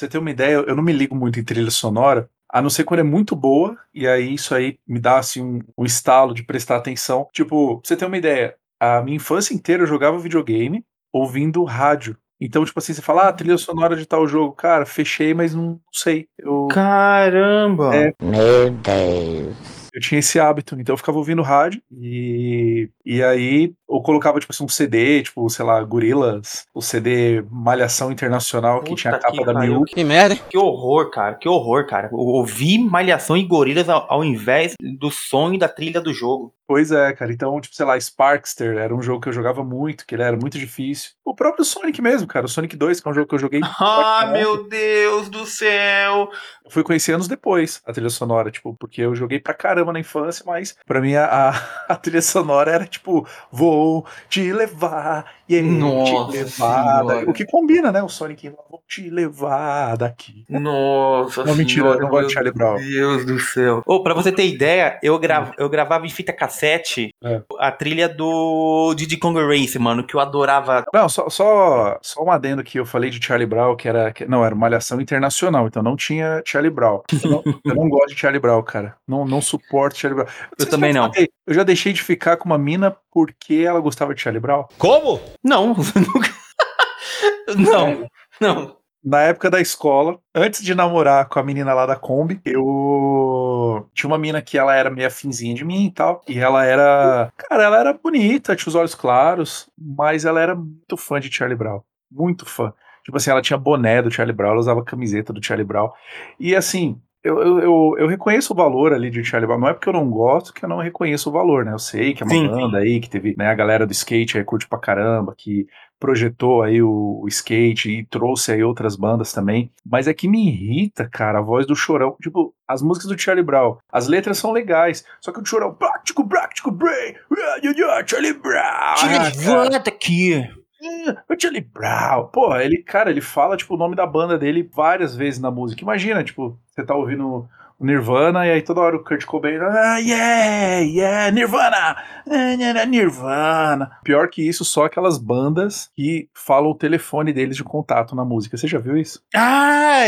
você ter uma ideia, eu não me ligo muito em trilha sonora, a não ser quando é muito boa, e aí isso aí me dá assim um, um estalo de prestar atenção. Tipo, pra você ter uma ideia, a minha infância inteira eu jogava videogame ouvindo rádio. Então, tipo assim, você fala, ah, trilha sonora de tal jogo. Cara, fechei, mas não sei. Eu, Caramba! É. Meu Deus. Eu tinha esse hábito, então eu ficava ouvindo rádio e, e aí eu colocava, tipo assim, um CD, tipo, sei lá, Gorilas, o CD Malhação Internacional, que Puta tinha a capa que da pariu. Miu. Que merda? Que horror, cara. Que horror, cara. Eu Ouvi Malhação e Gorilas ao, ao invés do som e da trilha do jogo. Pois é, cara. Então, tipo, sei lá, Sparkster era um jogo que eu jogava muito, que ele era muito difícil. O próprio Sonic mesmo, cara. O Sonic 2, que é um jogo que eu joguei. Ah, meu Deus do céu! Eu fui conhecer anos depois a trilha sonora, tipo, porque eu joguei pra caramba na infância, mas pra mim a, a, trilha sonora era tipo, vou te levar, e Nossa te levar. Senhora. O que combina, né? O Sonic, vou te levar daqui. Nossa Não, mentira, eu não gosto de Charlie Brown. Meu Deus do céu. Ô, pra você ter ideia, eu, gra eu gravava em fita cassete É. a trilha do Diddy Kong Race, mano, que eu adorava. Não, só, só, só um adendo que eu falei de Charlie Brown, que era. que- não, era Malhação Internacional, então não tinha Charlie Brown. Eu não, eu não gosto de Charlie Brown, cara. Não, não suporto Charlie Brown. sei se também não. falei, Eu já deixei de ficar com uma mina porque ela gostava de Charlie Brown. Como? Não, nunca. não, não. Na época da escola, antes de namorar com a menina lá da Kombi, eu tinha uma mina que ela era meio afinzinha de mim e tal. E ela era. Cara, ela era bonita, tinha os olhos claros, mas ela era muito fã de Charlie Brown. Muito fã. Tipo assim, ela tinha boné do Charlie Brown, ela usava camiseta do Charlie Brown. E assim, eu, eu, eu, eu reconheço o valor ali de Charlie Brown. Não é porque eu não gosto que eu não reconheço o valor, né? Eu sei que é uma Sim, banda aí, que teve né, a galera do skate aí curte pra caramba, que projetou aí o, o skate e trouxe aí outras bandas também. Mas é que me irrita, cara, a voz do Chorão. Tipo, as músicas do Charlie Brown, as letras são legais, só que o Chorão, prático, prático, brain, Charlie Brown. Tira de volta aqui. Hum, o Charlie Brown. Pô, ele, cara, ele fala, tipo, o nome da banda dele várias vezes na música. Imagina, tipo, você tá ouvindo Nirvana e aí toda hora o Kurt Cobain, ah, yeah, yeah, Nirvana, Ah, nha, nha, Nirvana. Pior que isso, só aquelas bandas que falam o telefone deles de contato na música. Você já viu isso? Ah,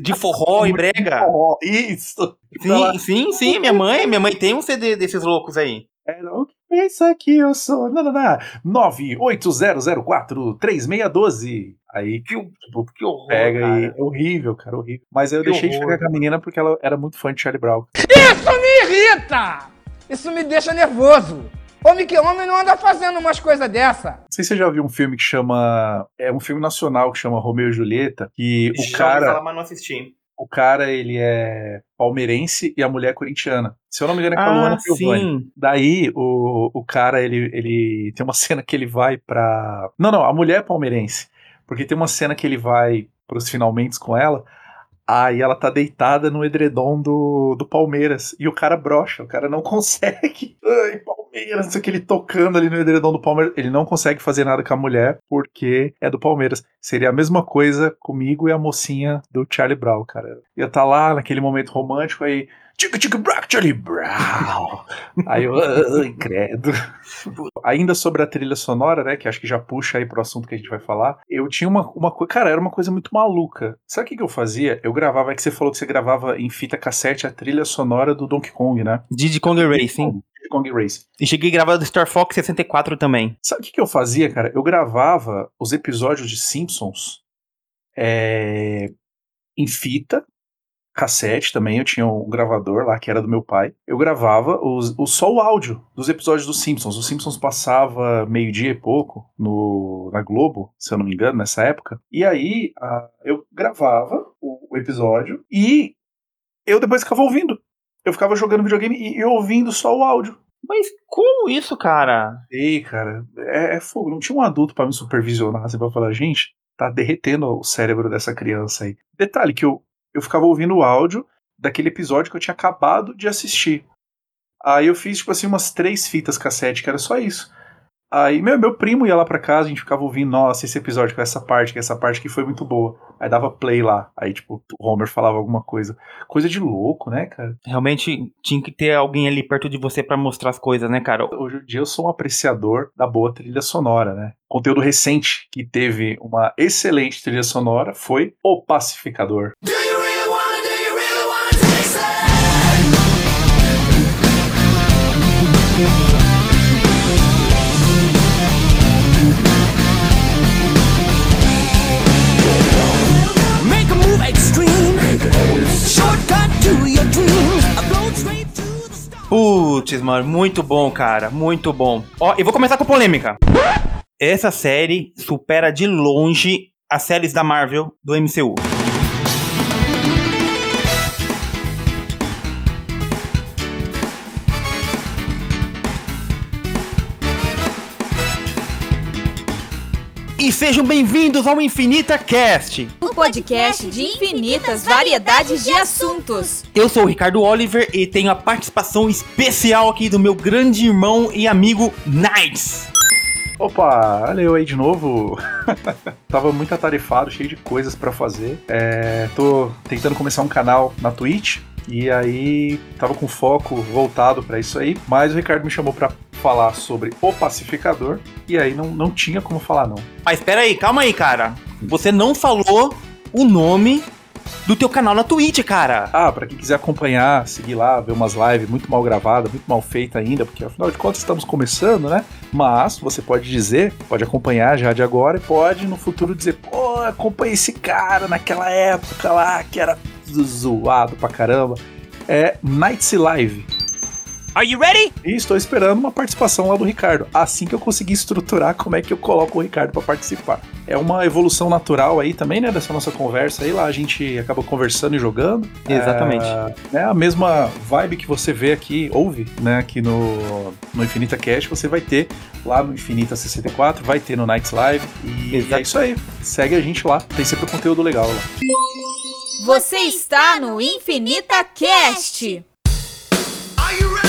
de forró e brega. Oh, isso! Sim, sim, sim, minha mãe, minha mãe tem um CD desses loucos aí. É, o que pensa que eu sou? Não, não, não. 980043612. Aí, Que, tipo, que horror, pega cara. e é horrível, cara, horrível. Mas aí eu Que deixei de horror. ficar com a menina porque ela era muito fã de Charlie Brown. irrita! Isso me deixa nervoso. Homem que homem não anda fazendo umas coisas dessa. Não sei se você já viu um filme que chama. É um filme nacional que chama Romeu e Julieta. E o Já ouvi cara, falar, mas não assisti. O cara, ele é palmeirense e a mulher é corintiana. Se eu não me engano, é com a Ah, Luana Piovani. sim. Daí, o, o cara, ele, ele. Tem uma cena que ele vai pra. Não, não, a mulher é palmeirense. Porque tem uma cena que ele vai pros finalmente com ela. Aí ela tá deitada no edredom do, do Palmeiras. E o cara brocha, o cara não consegue. Ai, Palmeiras, não sei o que ele tocando ali no edredom do Palmeiras. Ele não consegue fazer nada com a mulher porque é do Palmeiras. Seria a mesma coisa comigo e a mocinha do Charlie Brown, cara. Ia estar lá naquele momento romântico aí. Tica tica brack, Charlie Brown. Aí eu, ai, credo. Ainda sobre a trilha sonora, né? Que acho que já puxa aí pro assunto que a gente vai falar. Eu tinha uma, uma coisa. Cara, era uma coisa muito maluca. Sabe o que, que eu fazia? Eu gravava, é que você falou que você gravava em fita cassete a trilha sonora do Donkey Kong, né? Diddy Kong Racing. Donkey Kong Race. E cheguei a gravar do Star Fox 64 também. Sabe o que, que eu fazia, cara? Eu gravava os episódios de Simpsons é, em fita, cassete também. Eu tinha um gravador lá que era do meu pai. Eu gravava os, o, só o áudio dos episódios dos Simpsons. Os Simpsons passava meio-dia e pouco no, na Globo, se eu não me engano, nessa época. E aí ah, eu gravava o, o episódio e eu depois ficava ouvindo. Eu ficava jogando videogame e, e ouvindo só o áudio. Mas como isso, cara? Ei, cara, é, é fogo. Não tinha um adulto pra me supervisionar, assim, pra falar, gente, tá derretendo o cérebro dessa criança aí. Detalhe que eu, eu ficava ouvindo o áudio daquele episódio que eu tinha acabado de assistir. Aí eu fiz, tipo assim, umas três fitas cassete, que era só isso. Aí meu, meu primo ia lá pra casa, a gente ficava ouvindo, nossa, esse episódio com essa parte, que essa parte que foi muito boa. Aí dava play lá. Aí, tipo, o Homer falava alguma coisa. Coisa de louco, né, cara? Realmente tinha que ter alguém ali perto de você pra mostrar as coisas, né, cara? Hoje em dia eu sou um apreciador da boa trilha sonora, né? Conteúdo recente que teve uma excelente trilha sonora foi O Pacificador. Putz, mano, muito bom, cara, muito bom. Ó, eu vou começar com polêmica. Essa série supera de longe as séries da Marvel do MCU. E sejam bem-vindos ao Infinita Cast. Um podcast de infinitas variedades de assuntos. Eu sou o Ricardo Oliver e tenho a participação especial aqui do meu grande irmão e amigo Nights. Opa, olha eu aí de novo. Tava muito atarefado, cheio de coisas pra fazer. É, tô tentando começar um canal na Twitch. E aí, tava com foco voltado pra isso aí. Mas o Ricardo me chamou pra falar sobre o pacificador. E aí não, não tinha como falar, não. Mas espera aí, calma aí, cara. Você não falou o nome do teu canal na Twitch, cara. Ah, pra quem quiser acompanhar, seguir lá, ver umas lives muito mal gravadas, muito mal feitas ainda, porque afinal de contas estamos começando, né? Mas você pode dizer, pode acompanhar já de agora e pode no futuro dizer, pô, acompanhei esse cara naquela época lá que era zoado pra caramba. É Nights Live. Are you ready? E estou esperando uma participação lá do Ricardo. Assim que eu conseguir estruturar como é que eu coloco o Ricardo para participar. É uma evolução natural aí também, né, dessa nossa conversa aí. Lá a gente acaba conversando e jogando. Exatamente. É, né, a mesma vibe que você vê aqui, ouve, né, aqui no, no Infinita Cast, você vai ter lá no Infinita 64, vai ter no Nights Live. E Exato. é isso aí. Segue a gente lá. Tem sempre conteúdo legal lá. Você está no Infinita Cast. Are you ready?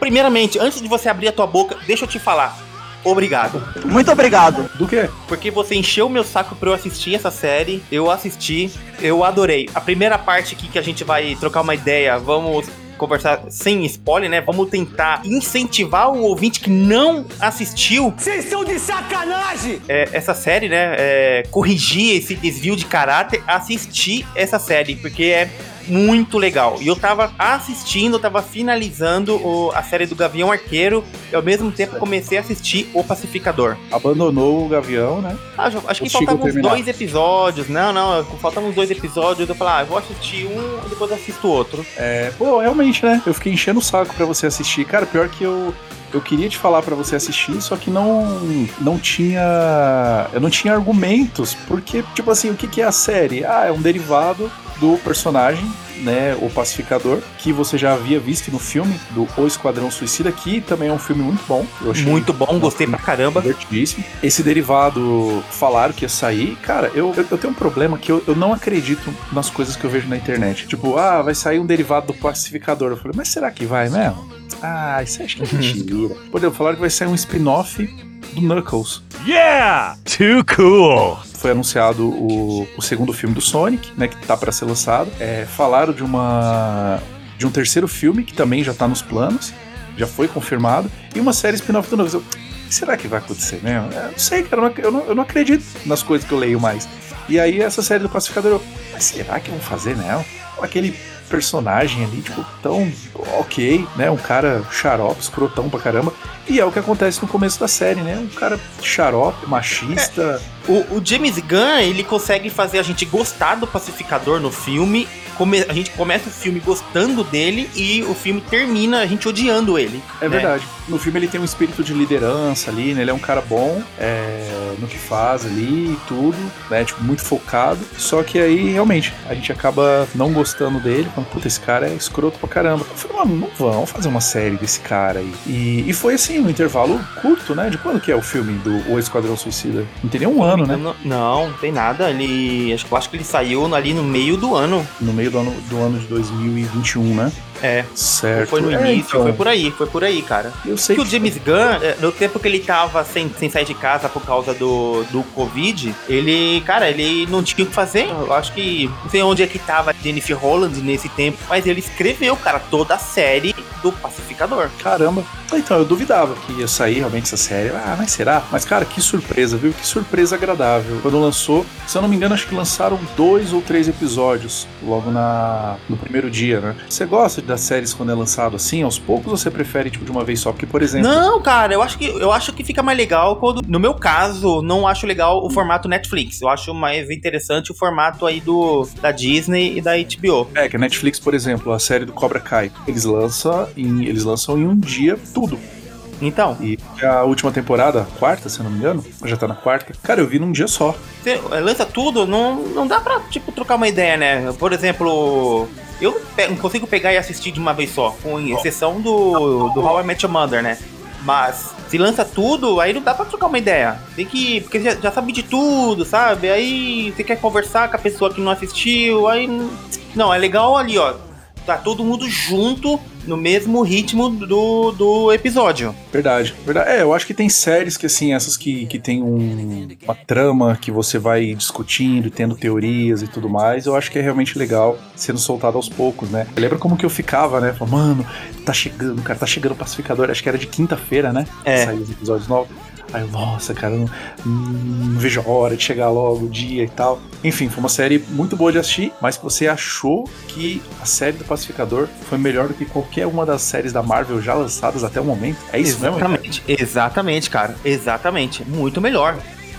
Primeiramente, antes de você abrir a tua boca, deixa eu te falar. Obrigado. Muito obrigado. Do que? Porque você encheu o meu saco pra eu assistir essa série. Eu assisti, eu adorei. A primeira parte aqui que a gente vai trocar uma ideia, vamos conversar sem spoiler, né? Vamos tentar incentivar o ouvinte que não assistiu Vocês estão de sacanagem! é, essa série, né? É, corrigir esse desvio de caráter, assistir essa série, porque é muito legal. E eu tava assistindo, eu tava finalizando o- a série do Gavião Arqueiro e ao mesmo tempo comecei a assistir O Pacificador. Abandonou o Gavião, né? Ah, acho que O faltavam uns dois episódios. Não, não, faltavam uns dois episódios. Eu falei, ah, eu vou assistir um e depois assisto outro. É, pô, realmente, né? Eu fiquei enchendo o saco pra você assistir. Cara, pior que eu. Eu queria te falar pra você assistir, só que não não tinha eu não tinha argumentos, porque tipo assim, o que que é a série? Ah, é um derivado do personagem, né, o pacificador, que você já havia visto no filme do O Esquadrão Suicida, que também é um filme muito bom. Eu achei Muito bom, gostei pra caramba. Divertidíssimo. Esse derivado falaram que ia sair. Cara, eu, eu, eu tenho um problema que eu, eu não acredito nas coisas que eu vejo na internet. Tipo, ah, vai sair um derivado do pacificador. Eu falei, mas será que vai mesmo? Ah, isso acho que é mentira. Por exemplo, falaram que vai sair um spin-off do Knuckles. Yeah! Too cool! Foi anunciado o, o segundo filme do Sonic, né? Que tá pra ser lançado. É, falaram de uma. de um terceiro filme que também já tá nos planos. Já foi confirmado. E uma série spin-off do. Eu, será que vai acontecer mesmo? Eu não sei, cara. Eu não, eu não, acredito nas coisas que eu leio mais. E aí, essa série do Pacificador, eu, mas será que vão fazer mesmo? Aquele personagem ali, tipo, tão ok, né? Um cara xarope, escrotão pra caramba. E é o que acontece no começo da série, né? Um cara xarope, machista. O, o James Gunn, ele consegue fazer a gente gostar do pacificador no filme. Come- a gente começa o filme gostando dele e o filme termina a gente odiando ele. É né? verdade. No filme ele tem um espírito de liderança ali, né? Ele é um cara bom é, no que faz ali e tudo, né? Tipo, muito focado. Só que aí, realmente, a gente acaba não gostando dele. Falando, puta, esse cara é escroto pra caramba. Eu falei, mano, não vão fazer uma série desse cara aí. E, e foi assim, um intervalo curto, né? De quando que é o filme do O Esquadrão Suicida? Não tem nem um ano, né? Não, não, não tem nada. Ele. Acho, que- eu acho que ele saiu ali no meio do ano. No meio do ano, do ano de 2021, né? É, Certo. foi no É, início, então, foi por aí, foi por aí, cara. Eu sei que o James Gunn, é, no tempo que ele tava sem, sem sair de casa por causa do, do Covid, ele, cara, ele não tinha o que fazer. Eu acho que. Não sei onde é que tava Jennifer Holland nesse tempo, mas ele escreveu, cara, toda a série do Pacificador. Caramba. Então, eu duvidava que ia sair realmente essa série. Ah, mas será? Mas, cara, que surpresa, viu? Que surpresa agradável. Quando lançou, se eu não me engano, acho que lançaram dois ou três episódios logo na no primeiro dia, né? Você gosta das séries quando é lançado assim, aos poucos, ou você prefere, tipo, de uma vez só? Porque, por exemplo. Não, cara, eu acho que eu acho que fica mais legal quando, no meu caso, não acho legal o formato Netflix. Eu acho mais interessante o formato aí do da Disney e da HBO. É, que a Netflix, por exemplo, a série do Cobra Kai, eles lançam em, eles lançam em um dia tudo. Então, E a última temporada, a quarta, se eu não me engano, já tá na quarta. Cara, eu vi num dia só. você lança tudo, não, não dá pra, tipo, trocar uma ideia, né? Por exemplo, eu não consigo pegar e assistir de uma vez só, com exceção do, do How I Met Your Mother, né? Mas se lança tudo, aí não dá pra trocar uma ideia. Tem que. Porque já, já sabe de tudo, sabe? Aí você quer conversar com a pessoa que não assistiu, aí. Não, é legal ali, ó. Tá todo mundo junto no mesmo ritmo do, do episódio. Verdade, verdade. É, eu acho que tem séries que, assim, essas que, que tem um- uma trama que você vai discutindo e tendo teorias e tudo mais, eu acho que é realmente legal sendo soltado aos poucos, né? Lembra como que eu ficava, né? Falando, mano, tá chegando, cara, tá chegando o pacificador. Acho que era de quinta-feira, né? É. Saiu os episódios novos. Aí eu, nossa, cara, não, não vejo a hora de chegar logo o dia e tal. Enfim, foi uma série muito boa de assistir, mas você achou que a série do Pacificador foi melhor do que qualquer uma das séries da Marvel já lançadas até o momento. É isso mesmo? cara? Exatamente, exatamente, cara. Exatamente. Muito melhor.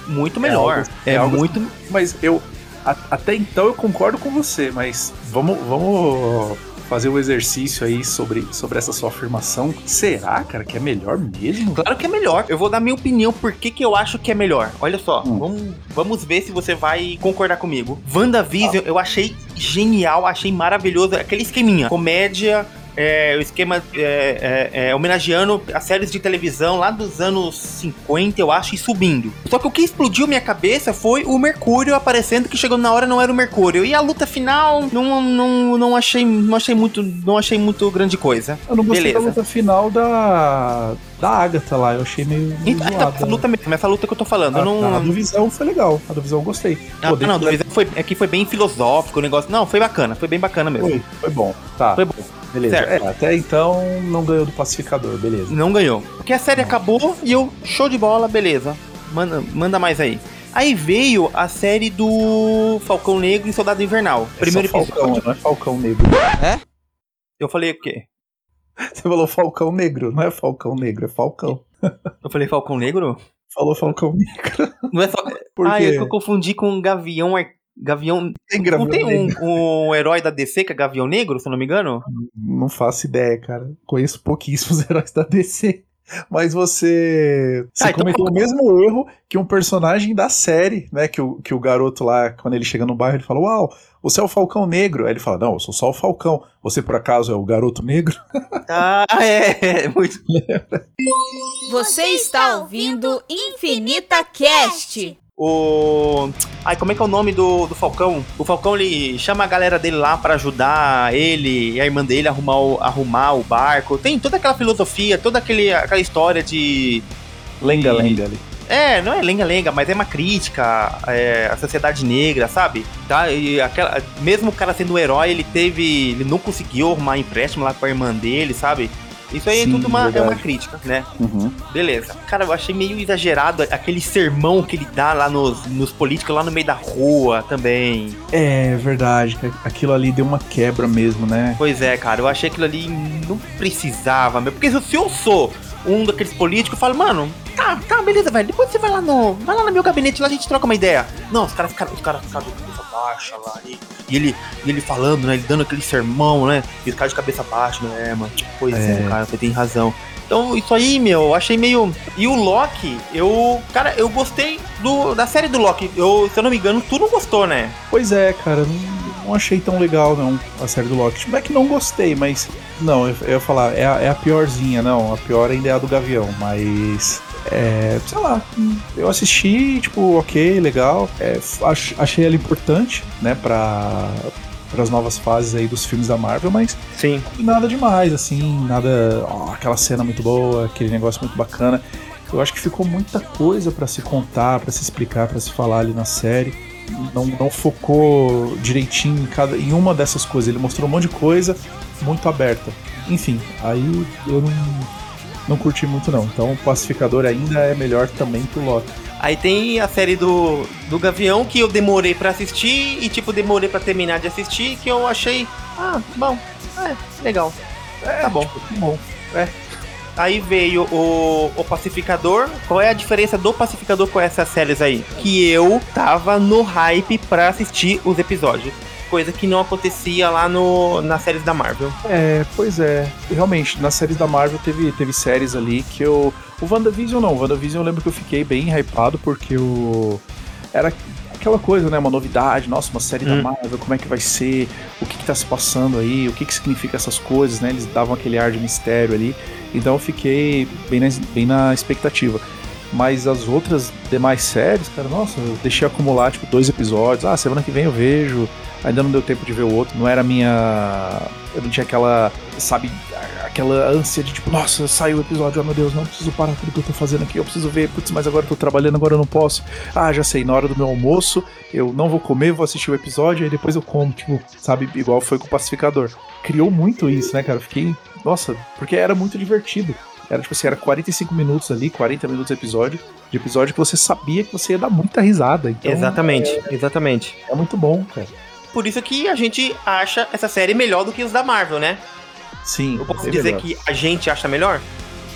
Muito melhor. algo- É, é algo- muito. Mas eu. a- até então eu concordo com você, mas vamos, vamos fazer o exercício aí sobre, sobre essa sua afirmação. Será, cara, que é melhor mesmo? Claro que é melhor. Eu vou dar minha opinião por que, que eu acho que é melhor. Olha só, Hum. vamos, vamos ver se você vai concordar comigo. WandaVision eu achei genial, achei maravilhoso. Aquele esqueminha. Comédia. É, o esquema é, é, é, homenageando as séries de televisão lá dos anos 50, eu acho, e subindo. Só que o que explodiu minha cabeça foi o Mercúrio aparecendo, que chegou na hora não era o Mercúrio. E a luta final, não, não, não, achei, não achei muito não achei muito grande coisa. Eu não gostei Beleza. da luta final da. Da Agatha lá, eu achei meio. Então, zoada. essa luta mesmo, essa luta que eu tô falando. A, eu não, a do Visão foi legal. A do Visão eu gostei. Ah, Pô, não, do Visão foi, é que foi bem filosófico o negócio. Não, foi bacana, foi bem bacana mesmo. Foi, foi bom. Tá, Foi bom. Beleza. certo. É, até então não ganhou do pacificador, beleza. Não ganhou. Porque a série acabou e eu, show de bola, beleza. Manda, manda mais aí. Aí veio a série do Falcão Negro e Soldado Invernal. Primeiro é só Falcão, episódio. não é Falcão Negro. Eu falei o quê? Você falou Falcão Negro, não é Falcão Negro, é Falcão. Eu falei Falcão Negro? Falou Falcão Negro. Não é só. Por ah, quê? é que eu confundi com Gavião. Ar- Gavião. Tem Não tem Negro. um, um herói da DC que é Gavião Negro, se eu não me engano? Não faço ideia, cara. Conheço pouquíssimos heróis da DC. Mas você. Você Ah, então- cometeu o mesmo erro que um personagem da série, né? Que o, que o garoto lá, quando ele chega no bairro, ele fala: Uau, você é o Falcão Negro. Aí ele fala: Não, eu sou só o Falcão. Você por acaso é o garoto negro? Ah, é. Muito. Você está ouvindo Infinita Cast. O. Ai, como é que é o nome do, do Falcão? O Falcão ele chama a galera dele lá pra ajudar ele e a irmã dele a arrumar o, arrumar o barco. Tem toda aquela filosofia, toda aquele, aquela história de. Lenga, E- lenga ali. É, não é lenga-lenga, mas é uma crítica é, à sociedade negra, sabe? Tá? E aquela, mesmo o cara sendo um herói, ele teve. Ele não conseguiu arrumar empréstimo lá com a irmã dele, sabe? Isso aí Sim, é tudo uma, é verdade. uma crítica, né? Uhum. Beleza. Cara, eu achei meio exagerado aquele sermão que ele dá lá nos, nos políticos, lá no meio da rua também. É verdade, cara. aquilo ali deu uma quebra mesmo, né? Pois é, cara, eu achei aquilo ali não precisava, meu. Porque se eu sou um daqueles políticos, eu falo, mano, tá, tá, beleza, velho. Depois você vai lá no. Vai lá no meu gabinete lá, a gente troca uma ideia. Não, os caras ficaram, os caras ficaram baixa lá. E, e ele, e ele falando, né? Ele dando aquele sermão, né? E os caras de cabeça baixa, né? É, mano. Pois é, É. cara, você tem razão. Então, isso aí, meu, eu achei meio. E o Loki, eu. Cara, eu gostei do, da série do Loki. Eu, se eu não me engano, tu não gostou, né? Pois é, cara, não, não achei tão legal, não, a série do Loki. Não é que não gostei, mas. Não, eu, eu ia falar, é a, é a piorzinha, não. A pior ainda é a do Gavião, mas. É, sei lá, eu assisti, tipo, ok, legal. É, ach- achei ela importante, né, pra. as novas fases aí dos filmes da Marvel, mas Sim. nada demais, assim, nada. aquela cena muito boa, aquele negócio muito bacana. Eu acho que ficou muita coisa pra se contar, pra se explicar, pra se falar ali na série. Não, não focou direitinho em, cada, em uma dessas coisas. Ele mostrou um monte de coisa muito aberta. Enfim, aí eu não, não curti muito não. Então o Pacificador ainda é melhor também que o Loki. Aí tem a série do, do Gavião que eu demorei pra assistir e, tipo, demorei pra terminar de assistir que eu achei. Ah, bom. É, legal. tá bom. Que bom. Aí veio o, o Pacificador. Qual é a diferença do Pacificador com essas séries aí? Que eu tava no hype pra assistir os episódios. Coisa que não acontecia lá no, nas séries da Marvel. É, pois é. Realmente, nas séries da Marvel teve, teve séries ali que eu. O WandaVision não. O WandaVision eu lembro que eu fiquei bem hypado porque o. Era aquela coisa, né? Uma novidade. Nossa, uma série da Hum. Marvel, como é que vai ser? O que que tá se passando aí? O que que significa essas coisas, né? Eles davam aquele ar de mistério ali. Então eu fiquei bem na, bem na expectativa. Mas as outras demais séries, cara, nossa, eu deixei acumular, tipo, dois episódios. Ah, semana que vem eu vejo. Ainda não deu tempo de ver o outro. Não era a minha. Eu não tinha aquela, sabe, aquela ânsia de tipo, nossa, saiu o episódio, oh meu Deus, não preciso parar tudo que eu tô fazendo aqui, eu preciso ver, putz, mas agora eu tô trabalhando, agora eu não posso. Ah, já sei, na hora do meu almoço, eu não vou comer, vou assistir o episódio, aí depois eu como, tipo, sabe, igual foi com o Pacificador. Criou muito isso, né, cara? Eu fiquei, nossa, porque era muito divertido. Era tipo assim, era 45 minutos ali, 40 minutos de episódio, de episódio que você sabia que você ia dar muita risada. Então, exatamente, exatamente. É muito bom, cara. Por isso que a gente acha essa série melhor do que os da Marvel, né? Sim, Eu posso dizer melhor. que a gente acha melhor?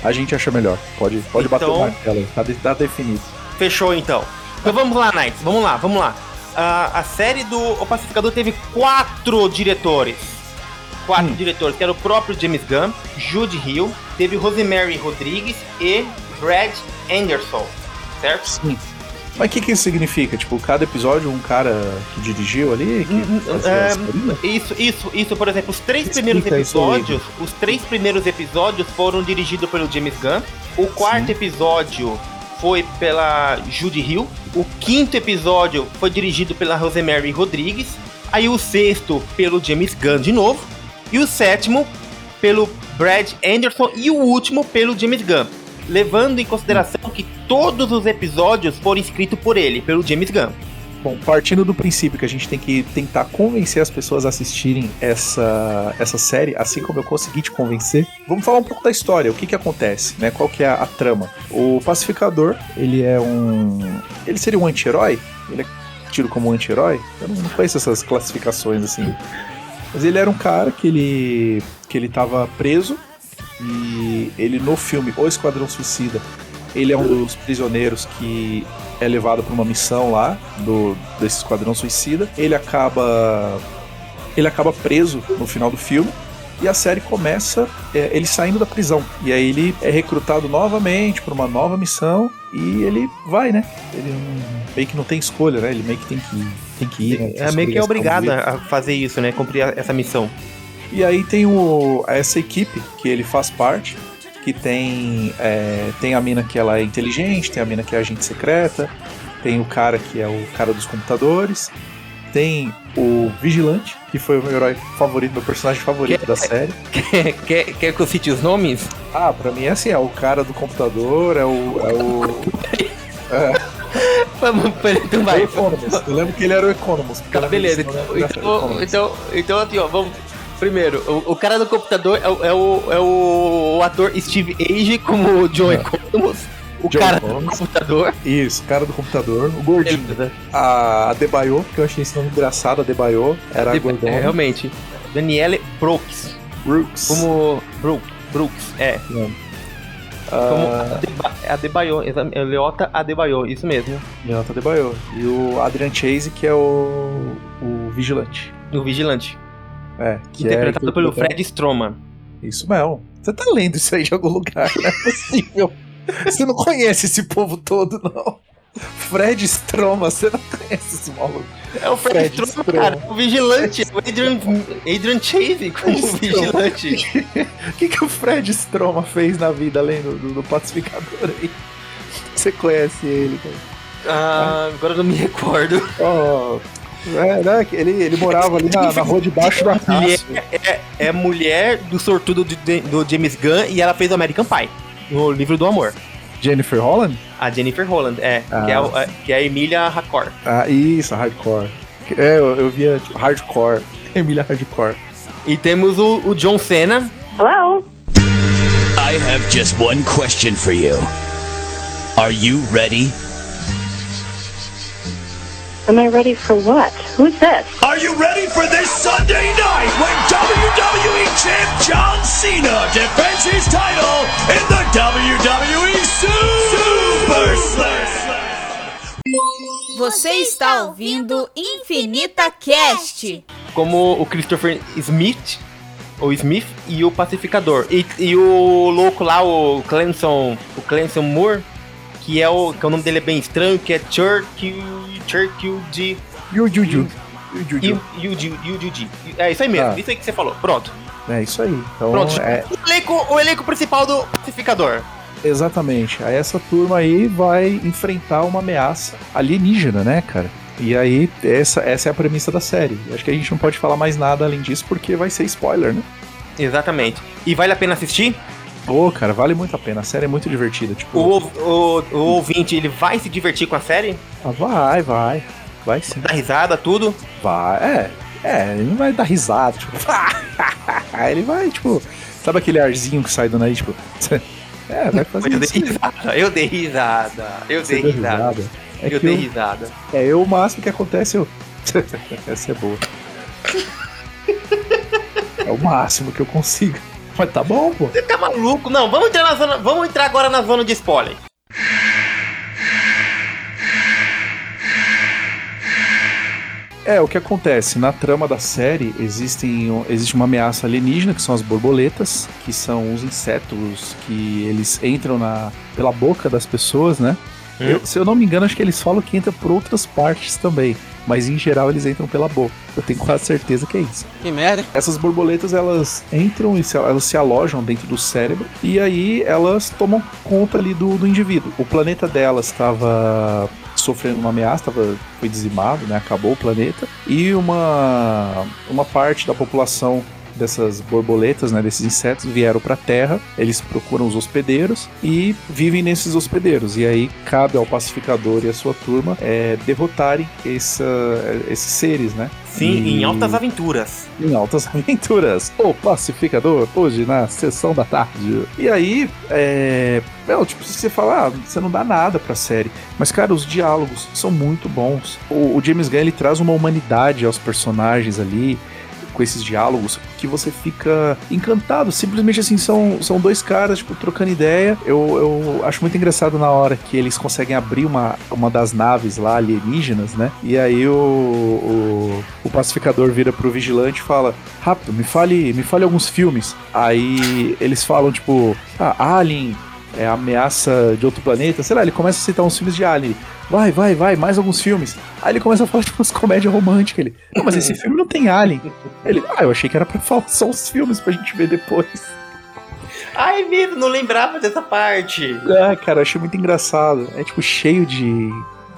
A gente acha melhor. Pode, pode bater Então- o martelo. Tá, de- tá definido. Fechou então. Então vamos lá, Knights, vamos lá, vamos lá. Ah, a série do O Pacificador teve quatro diretores. Quatro Hum. diretores, que era o próprio James Gunn, Jude Hill, teve Rosemary Rodrigues e Brad Anderson, certo? Sim. Mas o que, que isso significa? Tipo, cada episódio um cara que dirigiu ali? Que Hum, hum, fazia a é? Isso, isso, isso, por exemplo, os três Explica primeiros episódios, os três primeiros episódios foram dirigidos pelo James Gunn. O quarto Sim. episódio foi pela Judy Hill. O quinto episódio foi dirigido pela Rosemary Rodrigues. Aí o sexto pelo James Gunn de novo. E o sétimo pelo Brad Anderson e o último pelo James Gunn. Levando em consideração que todos os episódios foram escritos por ele, pelo James Gunn. Bom, partindo do princípio que a gente tem que tentar convencer as pessoas a assistirem essa, essa série, assim como eu consegui te convencer, vamos falar um pouco da história, o que que acontece, né? Qual que é a, a trama? O Pacificador, ele é um... Ele seria um anti-herói? Ele é tido como um anti-herói? Eu não, não conheço essas classificações, assim. Mas ele era um cara que ele, que ele tava preso e ele no filme O Esquadrão Suicida, ele é um dos prisioneiros que é levado para uma missão lá do desse esquadrão suicida. Ele acaba ele acaba preso no final do filme e a série começa é, ele saindo da prisão e aí ele é recrutado novamente para uma nova missão e ele vai, né? Ele meio que não tem escolha, né? Ele meio que tem que tem que ir. Né? É meio que é obrigado a fazer isso, né? Cumprir essa missão. E aí tem o, essa equipe que ele faz parte, que tem, é, tem a mina que ela é inteligente, tem a mina que é agente secreta, tem o cara que é o cara dos computadores, tem o Vigilante, que foi o meu herói favorito, meu personagem favorito Que- da série. Quer, quer, quer que eu cite os nomes? Ah, pra mim é assim, é o cara do computador, é o. É o, Vamos, pera, então é o vai. Economist. Eu lembro que ele era o Economist. Tá, beleza. Então, então, então, então, assim, ó, vamos. Primeiro, o, o cara do computador é, o- é o, é o, ator Steve Age como o John É. Economos. O John cara do Economos. computador. Isso, cara do computador, o gordinho. Beleza. A Adebayo, que eu achei esse nome engraçado, Adebayo, era a É, gordona. realmente. Danielle Brooks. Brooks. Como. Brooks. Brooks, é. Como Ah, Adeba- Adebayo. é Leota Adebayo, isso mesmo. Jonathan Adebayo. E o Adrian Chase, que é o, o vigilante. O Vigilante. É, que interpretado é, pelo Fred Stroman. Isso mesmo. Você tá lendo isso aí de algum lugar, não é possível. Você não conhece esse povo todo, não. Fred Stroma, você não conhece esse maluco. É o Fred, Fred Stroman, Stroman. cara. O Vigilante. O Adrian, Adrian Chase como Stroman. Vigilante. O que, que o Fred Stroma fez na vida além do, do, do pacificador aí? Você conhece ele, cara? Ah, agora eu não me recordo. Ó, É, né? Ele, ele morava ali na, na rua de baixo da casa. é, é mulher do sortudo do, do James Gunn e ela fez o American Pie, no livro do amor. Jennifer Holland? A Jennifer Holland, é. Ah. Que, é o- é que é a Emilia Hardcore. Ah, isso, hardcore. É, eu, eu via tipo, hardcore. Emília Hardcore. E temos o, o John Cena. Hello? I have just one question for you. Are you ready? Am I ready for what? Who's this? Are you ready for this Sunday night when WWE Champ John Cena defends his title in the WWE Super Slam? Você está ouvindo Infinita Cast. como o Christopher Smith, ou Smith, e o Pacificador. E, e o louco lá, o Clemson, o Clemson Moore, que é o, que o nome dele é bem estranho, que é Churchill, Churchill de Yu Yu Yu. Yu Yu Yu. Yuji, Yuji. É isso aí mesmo, Ah. isso aí que você falou. Pronto. É isso aí. Então, Pronto. é, O, elenco, o elenco principal do Pacificador. exatamente. Aí essa turma aí vai enfrentar uma ameaça alienígena, né, cara? E aí, essa, essa é a premissa da série. Acho que a gente não pode falar mais nada além disso, porque vai ser spoiler, né? Exatamente. E vale a pena assistir? Pô, cara, vale muito a pena. A série é muito divertida. Tipo, O, o, o ouvinte, ele vai se divertir com a série? ah, vai, vai. Vai sim. Dar risada, tudo? Vai. É, é, ele não vai dar risada, tipo. ele vai, tipo. Sabe aquele arzinho que sai do nariz, tipo. É, vai fazer Eu dei isso. risada, eu dei risada, eu Você dei risada. risada. É eu dei eu- risada. É, eu, o máximo que acontece, eu. Essa é boa. É o máximo que eu consigo. Mas tá bom, pô. Você tá maluco? Não, vamos entrar na zona. Vamos entrar agora na zona de spoiler. É, o que acontece? Na trama da série existem, existe uma ameaça alienígena, que são as borboletas, que são os insetos que eles entram na, pela boca das pessoas, né? Hum. Eu- se eu não me engano, acho que eles falam que entra por outras partes também. Mas em geral eles entram pela boca. Eu tenho quase certeza que é isso. Que merda. Essas borboletas elas entram e se, elas se alojam dentro do cérebro e aí elas tomam conta ali do, do indivíduo. O planeta delas estava sofrendo uma ameaça, tava, foi dizimado, né? Acabou o planeta e uma uma parte da população dessas borboletas, né, desses insetos vieram para a Terra, eles procuram os hospedeiros e vivem nesses hospedeiros. E aí cabe ao pacificador e a sua turma é, derrotarem essa, esses seres, né? Sim, E- em altas aventuras. em Altas Aventuras, o Pacificador, hoje na sessão da tarde. E aí, é. Meu, tipo, se você falar, ah, você não dá nada pra série. Mas, cara, os diálogos são muito bons. O, o James Gunn, ele traz uma humanidade aos personagens ali, com esses diálogos, que você fica encantado. Simplesmente assim, são, são dois caras, tipo, trocando ideia. Eu, eu acho muito engraçado na hora que eles conseguem abrir uma, uma das naves lá alienígenas, né? E aí o, o, o pacificador vira pro vigilante e fala: Rápido, me fale, me fale alguns filmes. Aí eles falam, tipo, ah, Alien. É ameaça de outro planeta, sei lá, ele começa a citar uns filmes de Alien. Vai, vai, vai, mais alguns filmes. Aí ele começa a falar de umas comédias românticas. Ele, não, mas esse filme não tem Alien. Ele, ah, eu achei que era pra falar só os filmes pra gente ver depois. Ai, mesmo, não lembrava dessa parte. Ah, cara, eu achei muito engraçado. É tipo cheio de,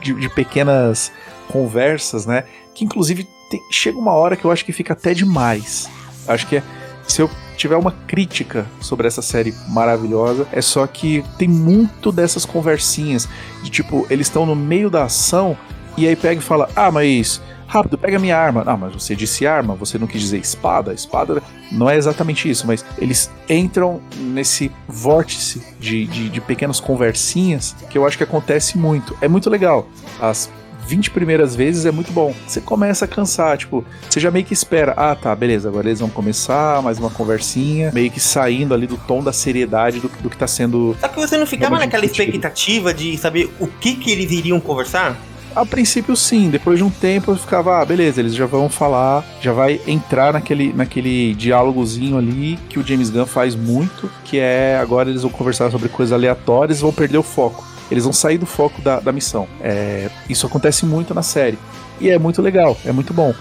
de, de pequenas conversas, né? Que inclusive tem- chega uma hora que eu acho que fica até demais. Acho que é, se eu tiver uma crítica sobre essa série maravilhosa, é só que tem muito dessas conversinhas de tipo, eles estão no meio da ação e aí pega e fala: "Ah, mas rápido, pega minha arma". Ah, mas você disse arma, você não quis dizer espada. Espada não é exatamente isso, mas eles entram nesse vórtice de, de, de pequenas conversinhas que eu acho que acontece muito. É muito legal. As 20 primeiras vezes é muito bom. Você começa a cansar, tipo, você já meio que espera, ah tá, beleza, agora eles vão começar, mais uma conversinha, meio que saindo ali do tom da seriedade do, do que tá sendo. Só que você não ficava naquela expectativa de saber o que que eles iriam conversar? A princípio, sim, depois de um tempo eu ficava, ah, beleza, eles já vão falar, já vai entrar naquele, naquele diálogozinho ali que o James Gunn faz muito, que é agora eles vão conversar sobre coisas aleatórias e vão perder o foco. Eles vão sair do foco da, da missão. É, isso acontece muito na série. E é muito legal, é muito bom.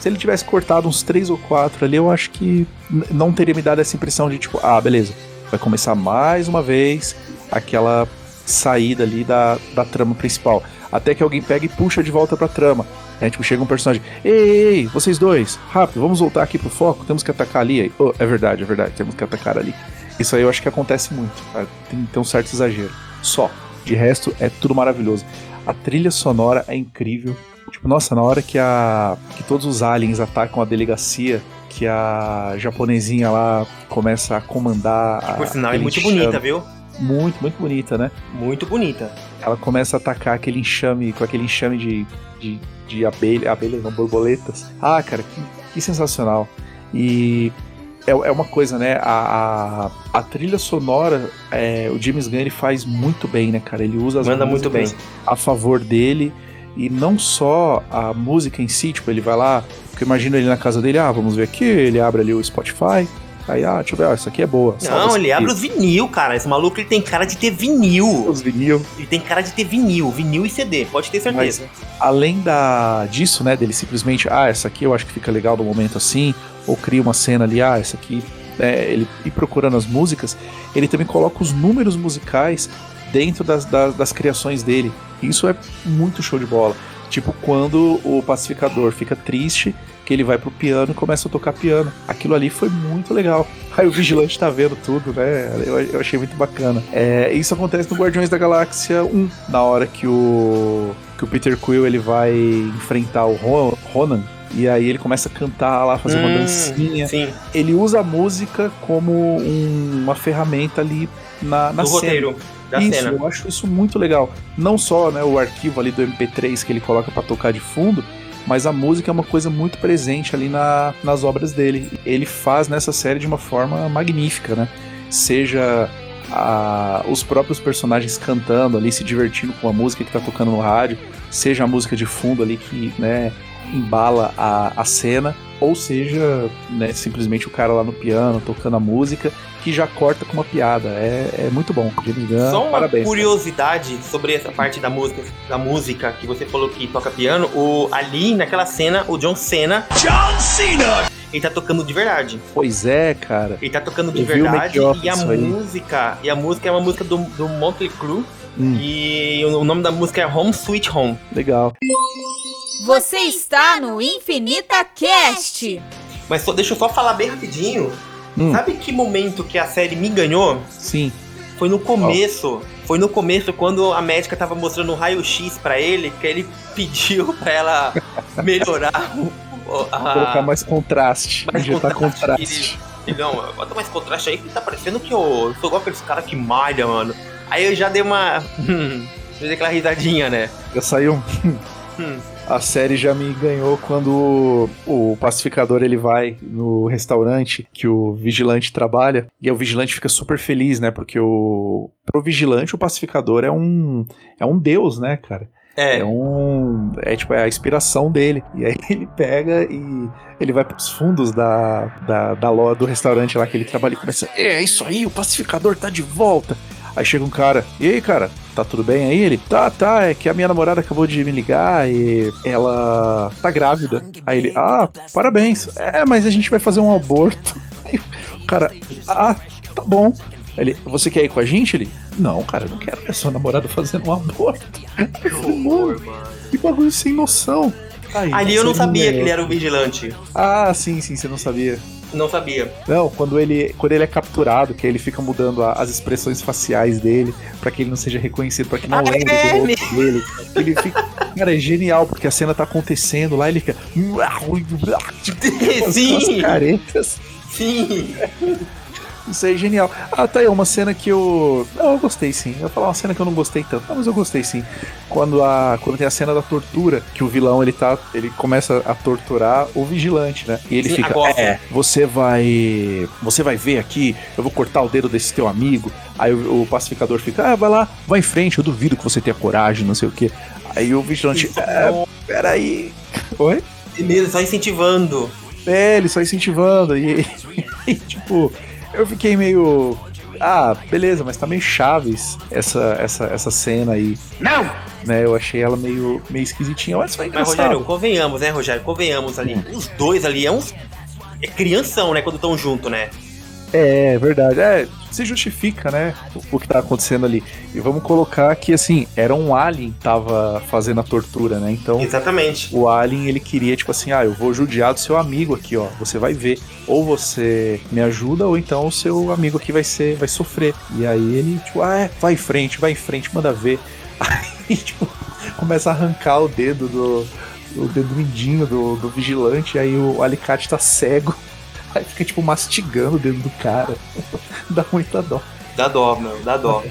Se ele tivesse cortado uns três ou quatro ali, eu acho que não teria me dado essa impressão de tipo, ah, beleza, vai começar mais uma vez aquela saída ali da, da trama principal. Até que alguém pega e puxa de volta pra trama. É tipo, chega um personagem, ei, ei, ei, vocês dois, rápido, vamos voltar aqui pro foco, temos que atacar ali. "Oh, é verdade, é verdade, temos que atacar ali. Isso aí eu acho que acontece muito, tá? tem, tem um certo exagero. Só. De resto, é tudo maravilhoso. A trilha sonora é incrível. Tipo, nossa, na hora que a. que todos os aliens atacam a delegacia, que a japonesinha lá começa a comandar. a- Por sinal, é muito enxame. bonita, viu? Muito, muito bonita, né? Muito bonita. Ela começa a atacar aquele enxame, com aquele enxame de, de, de abelha, abelhas não, borboletas. Ah, cara, que, que sensacional. E é, é uma coisa, né? A, a, a trilha sonora, é, o James Gunn ele faz muito bem, né, cara? Ele usa as Manda muito músicas a favor dele. E não só a música em si, tipo, ele vai lá, porque eu imagino ele na casa dele, ah, vamos ver aqui, ele abre ali o Spotify, aí, ah, deixa eu ver, ah, isso aqui é boa. Não, ele abre os vinil, cara. Esse maluco ele tem cara de ter vinil. os vinil. Ele tem cara de ter vinil, vinil e CD, pode ter certeza. além da disso, né, dele simplesmente, ah, essa aqui eu acho que fica legal no momento assim, ou cria uma cena ali, ah, essa aqui, é, ele ir procurando as músicas, ele também coloca os números musicais dentro das, das, das criações dele. Isso é muito show de bola. Tipo, quando o pacificador fica triste, que ele vai pro piano e começa a tocar piano. Aquilo ali foi muito legal. Aí o vigilante tá vendo tudo, né? Eu, eu achei muito bacana. É, isso acontece no Guardiões da Galáxia 1, na hora que o, que o Peter Quill ele vai enfrentar o Ron- Ronan. E aí ele começa a cantar lá, fazer uma Hum, dancinha. Sim, Ele usa a música como um- uma ferramenta ali na, na do cena. roteiro da isso, cena. eu acho isso muito legal. Não só né, o arquivo ali do MP3 que ele coloca pra tocar de fundo, mas a música é uma coisa muito presente ali na- nas obras dele. Ele faz nessa série de uma forma magnífica, né? Seja a- os próprios personagens cantando ali, se divertindo com a música que tá tocando no rádio, seja a música de fundo ali que, né, embala a, a cena, ou seja, né, simplesmente o cara lá no piano tocando a música, que já corta com uma piada. É, é muito bom. James Gunn, Só uma parabéns. cara. curiosidade sobre essa parte da música, da música que você falou que toca piano, o ali naquela cena, o John Cena, John Cena. ele tá tocando de verdade. Pois é, cara. Ele tá tocando de Eu verdade e a disso aí. música, e a música é uma música do, do Motley Crue Hum. e o nome da música é Home Sweet Home. Legal. Você está no Infinita Cast. Mas só, deixa eu só falar bem rapidinho. Hum. Sabe que momento que a série me ganhou? Sim. Foi no começo. Foi no começo quando a médica tava mostrando o raio-x pra ele, que ele pediu pra ela melhorar o, a, Colocar mais contraste. Mais Injetar contraste. contraste. Ele, não, bota mais contraste aí que tá parecendo que eu, eu sou igual aqueles caras que malham, mano. Aí eu já dei uma. Hum, dei aquela risadinha, né? Já saiu. Hum. A série já me ganhou quando o pacificador ele vai no restaurante que o vigilante trabalha e o vigilante fica super feliz, né? Porque o pro vigilante o pacificador é um é um deus, né, cara? É. É um. É tipo, é a inspiração dele. E aí ele pega e ele vai pros fundos da, da, da loja do restaurante lá que ele trabalha e começa. É isso aí, o pacificador tá de volta. Aí chega um cara, e aí, cara, tá tudo bem aí? Ele, tá, tá, é que a minha namorada acabou de me ligar e ela tá grávida. Aí ele, ah, parabéns. É, mas a gente vai fazer um aborto. Aí o cara, ah, tá bom. Ele, você quer ir com a gente? Ele, não, cara, eu não quero ver a sua namorada fazendo um aborto. Falei, mano, que bagulho sem noção. Aí, Ali eu não sabia que ele era o vigilante. Ah, sim, sim, você não sabia. Não sabia. Não, quando ele, quando ele é capturado, que ele fica mudando a- as expressões faciais dele pra que ele não seja reconhecido, pra que não Ah, lembre é, do rosto dele. Ele fica. Cara, é genial, porque a cena tá acontecendo lá, ele fica. As Sim, caretas. sim. Isso aí é genial. Ah, tá aí, uma cena que eu. Não, eu gostei sim. Eu ia falar uma cena que eu não gostei tanto. Não, mas eu gostei sim. Quando, a... Quando tem a cena da tortura, que o vilão ele tá. Ele começa a torturar o vigilante, né? E ele Sim, fica. agora. É, você vai. Você vai ver aqui, eu vou cortar o dedo desse teu amigo. Aí o, o pacificador fica, ah, vai lá, vai em frente, eu duvido que você tenha coragem, não sei o quê. Aí o vigilante, é, peraí. Oi? Beleza, só incentivando. É, ele só incentivando. E, e, tipo, eu fiquei meio. Ah, beleza, mas tá meio chaves essa, essa, essa cena aí. Não! Né, eu achei ela meio, meio esquisitinha, mas foi Mas, engraçado. Rogério, convenhamos, né, Rogério? Convenhamos ali. Os dois ali é uns. É crianção, né? Quando estão junto, né? É, é verdade. É, se justifica, né? O, o que tá acontecendo ali. E vamos colocar que, assim, era um alien que tava fazendo a tortura, né? Então, Exatamente. o alien, ele queria, tipo assim, ah, eu vou judiar do seu amigo aqui, ó. Você vai ver. Ou você me ajuda, ou então o seu amigo aqui vai ser, vai sofrer. E aí ele, tipo, ah, é, vai em frente, vai em frente, manda ver. Aí, tipo, começa a arrancar o dedo do. O dedo mindinho do, do vigilante, aí o alicate tá cego. Aí fica, tipo, mastigando o dedo do cara. Dá muita dó. Dá dó, meu, dá dó.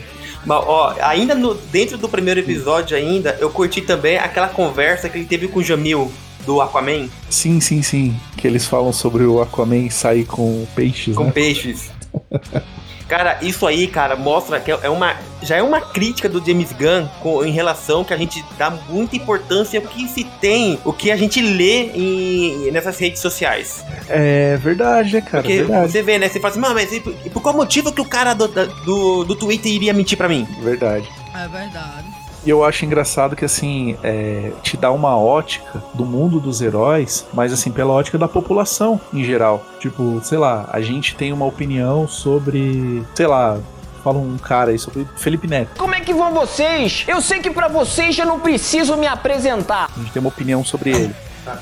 Mas, ó, ainda no, dentro do primeiro episódio ainda, eu curti também aquela conversa que ele teve com o Jamil, do Aquaman, Sim, sim, sim. Que eles falam sobre o Aquaman sair com peixes, com né? peixes. Cara, isso aí, cara, mostra que é uma, já é uma crítica do James Gunn com, em relação que a gente dá muita importância ao que se tem, o que a gente lê em, nessas redes sociais. É verdade, né, cara? Porque verdade. você vê, né? Você fala assim, mano, mas e por, e por qual motivo que o cara do, do, do Twitter iria mentir pra mim? Verdade. É verdade. E eu acho engraçado que, assim, é, te dá uma ótica do mundo dos heróis, mas, assim, pela ótica da população em geral. Tipo, sei lá, a gente tem uma opinião sobre, sei lá, fala um cara aí sobre Felipe Neto. Como é que vão vocês? Eu sei que pra vocês eu não preciso me apresentar. A gente tem uma opinião sobre ele.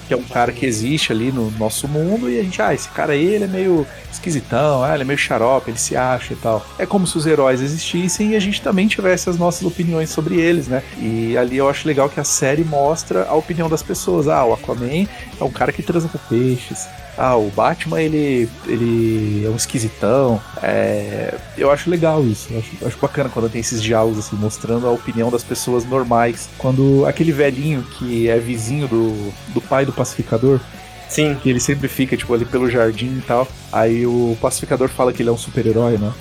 Que é um cara que existe ali no nosso mundo e a gente, ah, esse cara aí, ele é meio esquisitão, ah, ele é meio xarope, ele se acha e tal. É como se os heróis existissem e a gente também tivesse as nossas opiniões sobre eles, né? E ali eu acho legal que a série mostra a opinião das pessoas. Ah, o Aquaman é um cara que transa com peixes. Ah, o Batman, ele, ele é um esquisitão. É, eu acho legal isso. Eu acho, eu acho bacana quando tem esses diálogos, assim, mostrando a opinião das pessoas normais. Quando aquele velhinho que é vizinho do, do pai do pacificador, Sim. que ele sempre fica, tipo, ali pelo jardim e tal. Aí o pacificador fala que ele é um super-herói, né?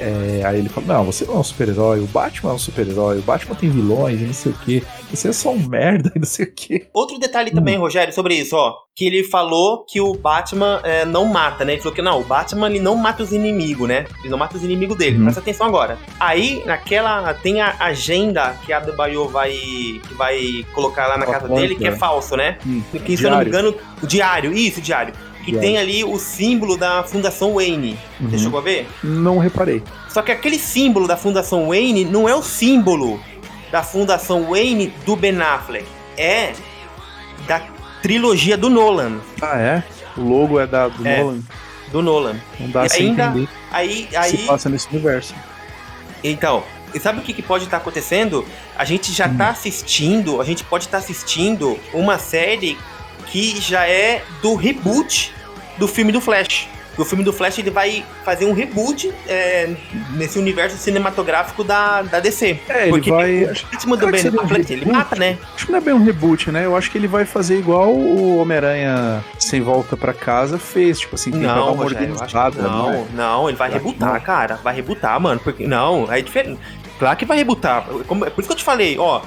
É, aí ele fala, não, você não é um super-herói, o Batman é um super-herói, o Batman tem vilões e não sei o que. Você é só um merda e não sei o que. Outro detalhe também, Hum. Rogério, sobre isso, ó. Que ele falou que o Batman é, não mata, né? Ele falou que não, o Batman ele não mata os inimigos, né? Ele não mata os inimigos dele. Uhum. Presta atenção agora. Aí, naquela. Tem a agenda que a Debaio vai, que vai colocar lá na Uma casa dele, que é né? falso, né? Hum, Que, se eu não me diário. engano, o diário. Isso, diário. Que tem ali o símbolo da Fundação Wayne. Você Uhum. chegou a ver? Não reparei. Só que aquele símbolo da Fundação Wayne não é o símbolo da Fundação Wayne do Ben Affleck. É da trilogia do Nolan. Ah, é? O logo é da, do É. Nolan. Do Nolan. Não dá E sem ainda- entender Aí, aí se passa nesse universo. então, e sabe o que, que pode estar acontecendo? A gente já Hum. tá assistindo, a gente pode estar assistindo uma série que já é do reboot do filme do Flash. O filme do Flash ele vai fazer um reboot é, nesse universo cinematográfico da, da DC. É, ele vai- o ritmo do Ben um ele mata, né? Acho que não é bem um reboot, né? Eu acho que ele vai fazer igual o Homem-Aranha Sem Volta pra Casa fez. Tipo assim, dar Não, uma Rogério, organizada. não, é? não, ele vai rebutar, não? cara. Vai rebutar, mano. Porque, não, é diferente. Claro que vai rebutar. É por isso que eu te falei, ó.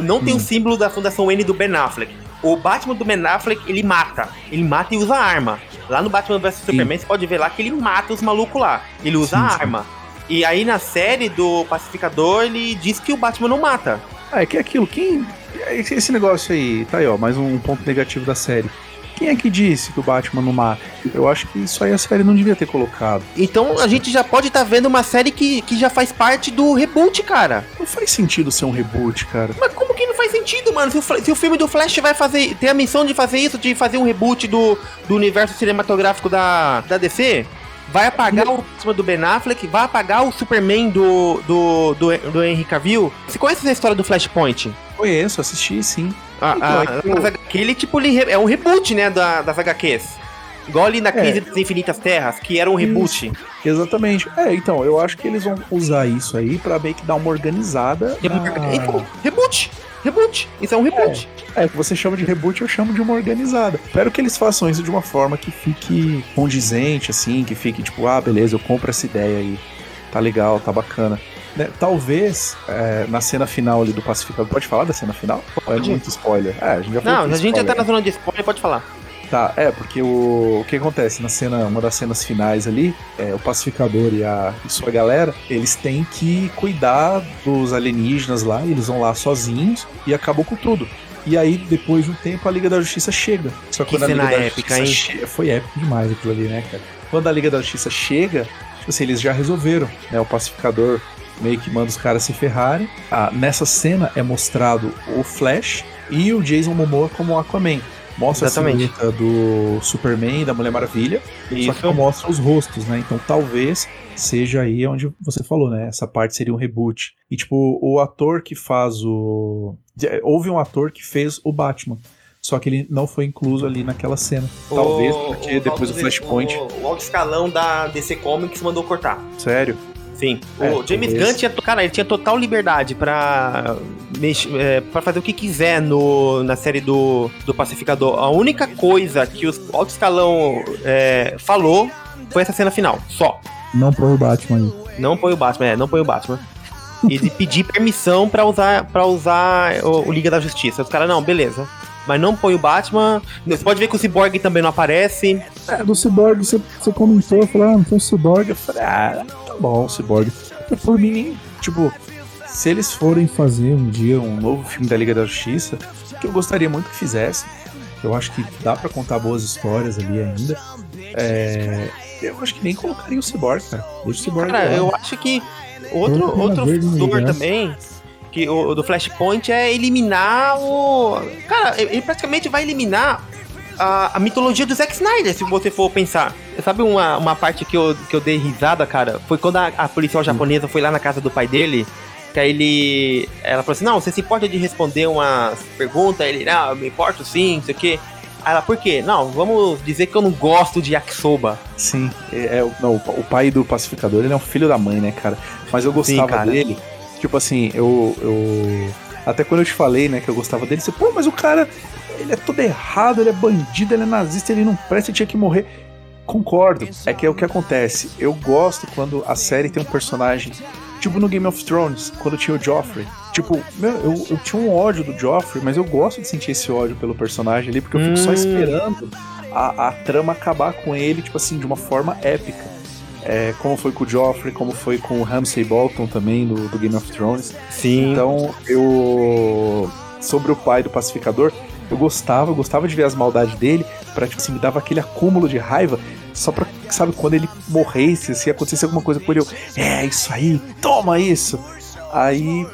Não Hum. tem o símbolo da Fundação N do Ben Affleck. O Batman do Ben Affleck, ele mata. Ele mata e usa arma. Lá no Batman vs Superman, você pode ver lá que ele mata os malucos lá. Ele usa Sim, sim. arma. E aí na série do Pacificador, ele diz que o Batman não mata. Ah, é que é aquilo, quem. Esse esse negócio aí, tá aí, ó, mais um ponto negativo da série. Quem é que disse que o Batman não mata? Eu acho que isso aí a série não devia ter colocado. Então a gente já pode estar vendo uma série que, que já faz parte do reboot, cara. Não faz sentido ser um reboot, cara. Mas como que não faz sentido, mano? Se o, se o filme do Flash vai fazer. tem a missão de fazer isso, de fazer um reboot do, do universo cinematográfico da, da DC, vai apagar o Batman do Ben Affleck, vai apagar o Superman do, do, do, do Henry Cavill. Você conhece essa história do Flashpoint? Conheço, assisti sim. A, Então, a, nas HQ, ele, tipo, ele é um reboot, né, da, das HQs. Igual ali na É. Crise das Infinitas Terras, que era um reboot. Exatamente. É, então, eu acho que eles vão usar isso aí pra meio que dar uma organizada. na- Então, reboot! Reboot! Isso é um reboot. É, que você chama de reboot, eu chamo de uma organizada. Espero que eles façam isso de uma forma que fique condizente, assim, que fique tipo, ah, beleza, eu compro essa ideia aí. Tá legal, tá bacana. Né, Talvez é, na cena final ali do Pacificador. Pode falar da cena final? Ou é muito spoiler? É, a gente já Não, a gente já tá na zona de spoiler, pode falar. Tá, é, porque o, o que acontece na cena, uma das cenas finais ali, é, o pacificador e a e sua galera, eles têm que cuidar dos alienígenas lá, eles vão lá sozinhos e acabou com tudo. E aí, depois de um tempo, a Liga da Justiça chega. Só que quando a Liga cena da épica, Justiça che- Foi épico demais aquilo ali, né, cara? Quando a Liga da Justiça chega, tipo assim, eles já resolveram, né? O pacificador meio que manda os caras se ferrarem. Ah, nessa cena é mostrado o Flash e o Jason Momoa como Aquaman. Mostra Exatamente. a silhueta do Superman e da Mulher Maravilha, só que não mostra os rostos, né? Então talvez seja aí onde você falou, né? Essa parte seria um reboot. E tipo, o ator que faz o. Houve um ator que fez o Batman. Só que ele não foi incluso ali naquela cena. Talvez O- porque o- depois do Flashpoint. O, o alto escalão da DC Comics mandou cortar. Sério? Sim. É, o James talvez. Gunn tinha, cara, ele tinha total liberdade pra, é, pra fazer o que quiser no, na série do, do Pacificador. A única coisa que o alto escalão é, falou foi essa cena final. Só. Não põe o Batman aí. Não põe o Batman, é, não põe o Batman. E de pedir permissão pra usar, pra usar o, o Liga da Justiça. Os caras, não, beleza. Mas não põe o Batman. Você pode ver que o Cyborg também não aparece. É, do Cyborg você, você comentou, eu falei, ah, não tem o Cyborg. Eu falei, ah, bom, Cyborg. Por mim, tipo, se eles forem fazer um dia um novo filme da Liga da Justiça, que eu gostaria muito que fizessem, eu acho que dá pra contar boas histórias ali ainda. É, eu acho que nem colocaria o Cyborg, cara. Deixa o Cyborg Cara, eu acho que outro, outro fator também, que o, o do Flashpoint é eliminar o. Cara, ele praticamente vai eliminar a, a mitologia do Zack Snyder, se você for pensar. Sabe uma, uma parte que eu, que eu dei risada, cara? Foi quando a, a policial japonesa foi lá na casa do pai dele. Que aí ele. Ela falou assim: Não, você se importa de responder umas perguntas? Ele, não, eu me importo sim, não sei o quê. Aí ela, por quê? Não, vamos dizer que eu não gosto de yakisoba. Sim, é, é o- não, o pai do pacificador, ele é um filho da mãe, né, cara? Mas eu gostava cara. dele. Tipo assim, eu, eu. Até quando eu te falei, né, que eu gostava dele, você, pô, mas o cara, ele é todo errado, ele é bandido, ele é nazista, ele não presta, ele tinha que morrer. Concordo. É que é o que acontece. Eu gosto quando a série tem um personagem. Tipo no Game of Thrones, quando tinha o Joffrey. Tipo, meu, eu, eu tinha um ódio do Joffrey, mas eu gosto de sentir esse ódio pelo personagem ali, porque eu fico só Hum. esperando a, a trama acabar com ele, tipo assim, de uma forma épica. É, como foi com o Joffrey, como foi com o Ramsay Bolton também, do, do Game of Thrones. Sim. Então, eu. Sobre o pai do pacificador, eu gostava, eu gostava de ver as maldades dele, pra, tipo assim, me dava aquele acúmulo de raiva, só pra, sabe, quando ele morresse, se acontecesse alguma coisa com ele, eu. É, isso aí, toma isso! Aí.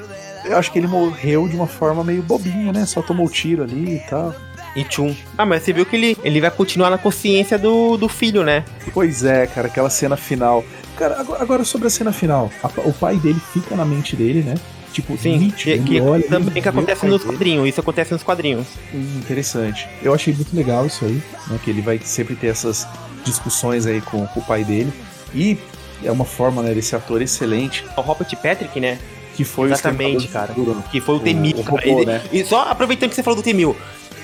Eu acho que ele morreu de uma forma meio bobinha, né? Só tomou o tiro ali e tal. E tchum. Ah, mas você viu que ele, ele vai continuar na consciência do, do filho, né? Pois é, cara, aquela cena final. Cara, agora, agora sobre a cena final. A- o pai dele fica na mente dele, né? Tipo, Sim, nítido, que, que olha, também que acontece nos dele. quadrinhos. Isso acontece nos quadrinhos. Hum, interessante. Eu achei muito legal isso aí, né? Que ele vai sempre ter essas discussões aí com, com o pai dele. E é uma forma, né, desse ator excelente, O Robert Patrick, né? que foi Exatamente, o cara. Que foi o Temil. né? E só aproveitando que você falou do Temil.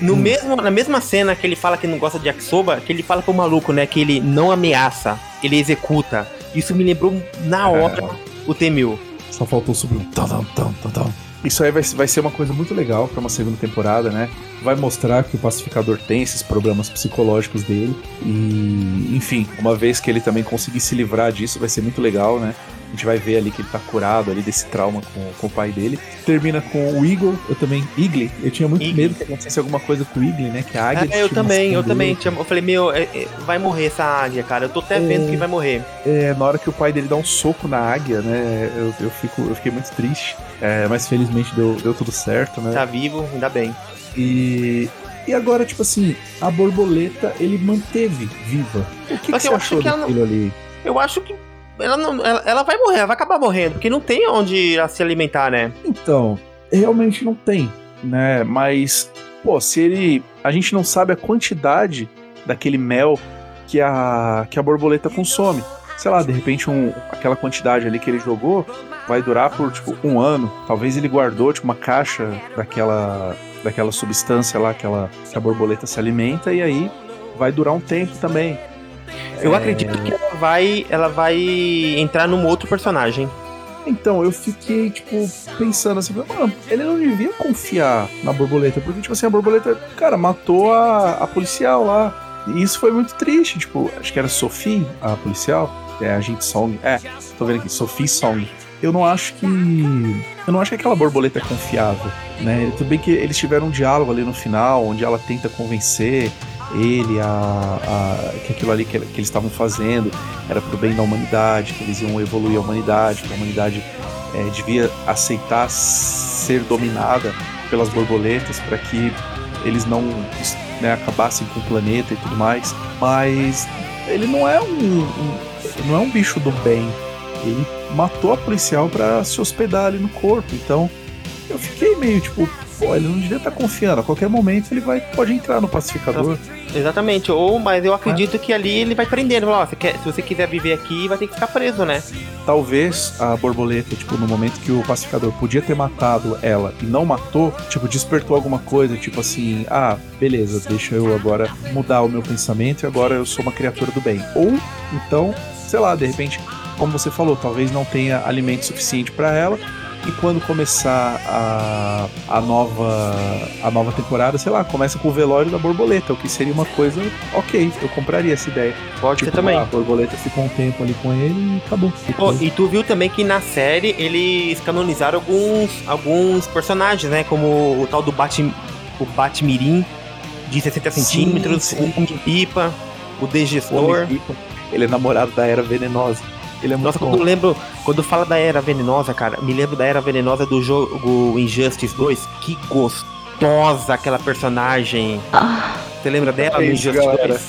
No Hum. mesmo, na mesma cena que ele fala que não gosta de yakisoba, que ele fala pro maluco, né? Que ele não ameaça, ele executa. Isso me lembrou na hora o Temil. Só faltou subir um tam, tam, tam, tam, tam. Isso aí vai, vai ser uma coisa muito legal pra uma segunda temporada, né? Vai mostrar que o pacificador tem esses problemas psicológicos dele. E, enfim, uma vez que ele também conseguir se livrar disso, vai ser muito legal, né? A gente vai ver ali que ele tá curado ali desse trauma com, com o pai dele. Termina com o Eagle, eu também. Eagle, eu tinha muito medo que acontecesse alguma coisa com o Eagle, né? Que a águia. É, eu também, eu também. tinha- Eu falei, meu, é- é, vai morrer essa águia, cara. Eu tô até vendo que vai morrer. É, na hora que o pai dele dá um soco na águia, né? Eu, eu, fico, eu fiquei muito triste. É, mas felizmente deu, deu tudo certo, né? Tá vivo, ainda bem. E, e agora, tipo assim, a borboleta ele manteve viva. O que, que você achou que ela não- ali? Eu acho que ela, não, ela, ela vai morrer, ela vai acabar morrendo, porque não tem onde se alimentar, né? Então, realmente não tem, né? Mas, pô, se ele. A gente não sabe a quantidade daquele mel que a, que a borboleta consome. Sei lá, de repente um, aquela quantidade ali que ele jogou vai durar por tipo um ano. Talvez ele guardou tipo uma caixa daquela daquela substância lá que, ela, que a borboleta se alimenta e aí vai durar um tempo também. Eu É. acredito que ela vai, ela vai entrar num outro personagem. Então, eu fiquei, tipo, pensando assim, mano, ele não devia confiar na borboleta, porque, tipo assim, a borboleta, cara, matou a, a policial lá. E isso foi muito triste, tipo, acho que era Sophie, a policial, é a gente Song. É, tô vendo aqui, Sophie Song. Eu não acho que. Eu não acho que aquela borboleta é confiável, né? Tudo bem que eles tiveram um diálogo ali no final, onde ela tenta convencer ele, a, a- que aquilo ali que, que eles estavam fazendo era pro bem da humanidade, que eles iam evoluir a humanidade, que a humanidade é, devia aceitar ser dominada pelas borboletas para que eles não né, acabassem com o planeta e tudo mais. Mas ele não é um, um- não é um bicho do bem. Ele matou a policial para se hospedar ali no corpo. Então eu fiquei meio tipo, pô, ele não devia estar confiando. A qualquer momento ele vai pode entrar no pacificador. Exatamente. Ou, mas eu acredito que ali ele vai prendendo. Falar, ó, você quer- se você quiser viver aqui, vai ter que ficar preso, né? Talvez a borboleta, tipo, no momento que o pacificador podia ter matado ela e não matou, tipo, despertou alguma coisa, tipo assim, ah, beleza, deixa eu agora mudar o meu pensamento e agora eu sou uma criatura do bem. Ou então, sei lá, de repente, como você falou, talvez não tenha alimento suficiente pra ela. E quando começar a, a nova a nova temporada, sei lá, começa com o velório da borboleta, o que seria uma coisa ok, eu compraria essa ideia. Pode Tipo, ser também. A borboleta ficou um tempo ali com ele e acabou. E tu viu também que na série eles canonizaram alguns, alguns personagens, né? Como o tal do Bat, o Batmirim de 60 Sim, centímetros, sim. o Homem Pipa, o Degestor. Homem-Pipa, Ele é namorado da Era Venenosa. Ele é muito Nossa, bom. quando eu lembro, quando fala da Era Venenosa, cara, me lembro da Era Venenosa do jogo Injustice 2. Que gostosa aquela personagem. Você lembra dela no É Injustice galera. 2?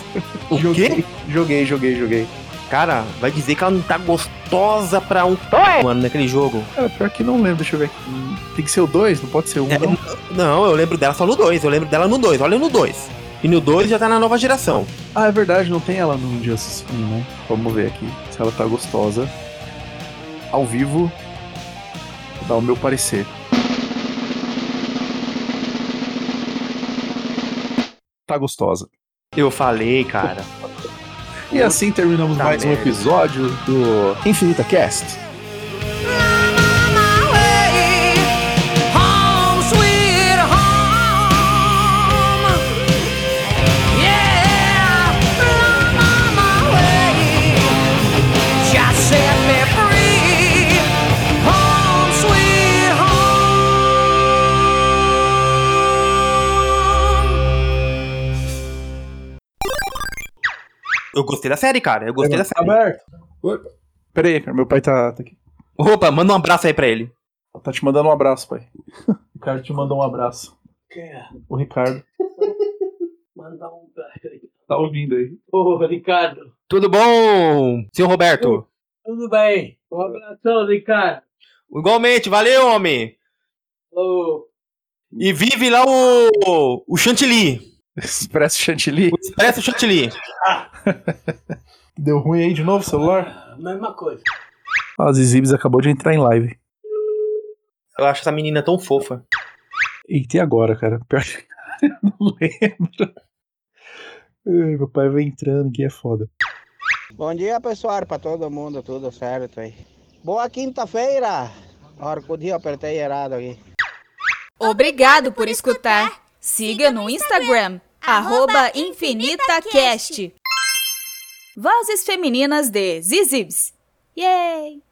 O joguei, quê? Joguei, joguei, joguei. Cara, vai dizer que ela não tá gostosa pra um mano naquele jogo. Cara, pior que não lembro, deixa eu ver aqui. Tem que ser o 2, não pode ser o 1, É, não? Não, eu lembro dela só no 2. Eu lembro dela no 2. Olha no 2. E no 2 já tá na nova geração. Ah, é verdade, não tem ela no Injustice 1, né? Vamos ver aqui ela tá gostosa. Ao vivo, dar o meu parecer. Tá gostosa. Eu falei, cara. E assim terminamos mais um merda. episódio do Infinita Cast. Eu gostei da série, cara. Eu gostei da série. aberto. Pera aí, cara, meu pai tá, tá aqui. Opa, manda um abraço aí pra ele. Tá te mandando um abraço, pai. O Ricardo te mandou um abraço. Quem é? O Ricardo. Mandar um. Tá ouvindo aí. Ô, Ricardo. Tudo bom, senhor Roberto? Tudo bem? Um abração, Ricardo. Igualmente, valeu, homem. Ô, E vive lá o, o Chantilly. Expresso Chantilly. O Expresso Chantilly. Deu ruim aí de novo o celular? mesma coisa. Ah, a Zizibs acabou de entrar em live. Eu acho essa menina tão fofa. Eita, e agora, cara? Pior que eu não lembro. Ai, meu pai vai entrando aqui, é foda. Bom dia, pessoal, para todo mundo, tudo certo aí. Boa quinta-feira! Agora que o dia eu apertei errado aqui. Obrigado por escutar. Siga no Instagram, arroba InfinitaCast. Vozes femininas de Zizibs. Yay!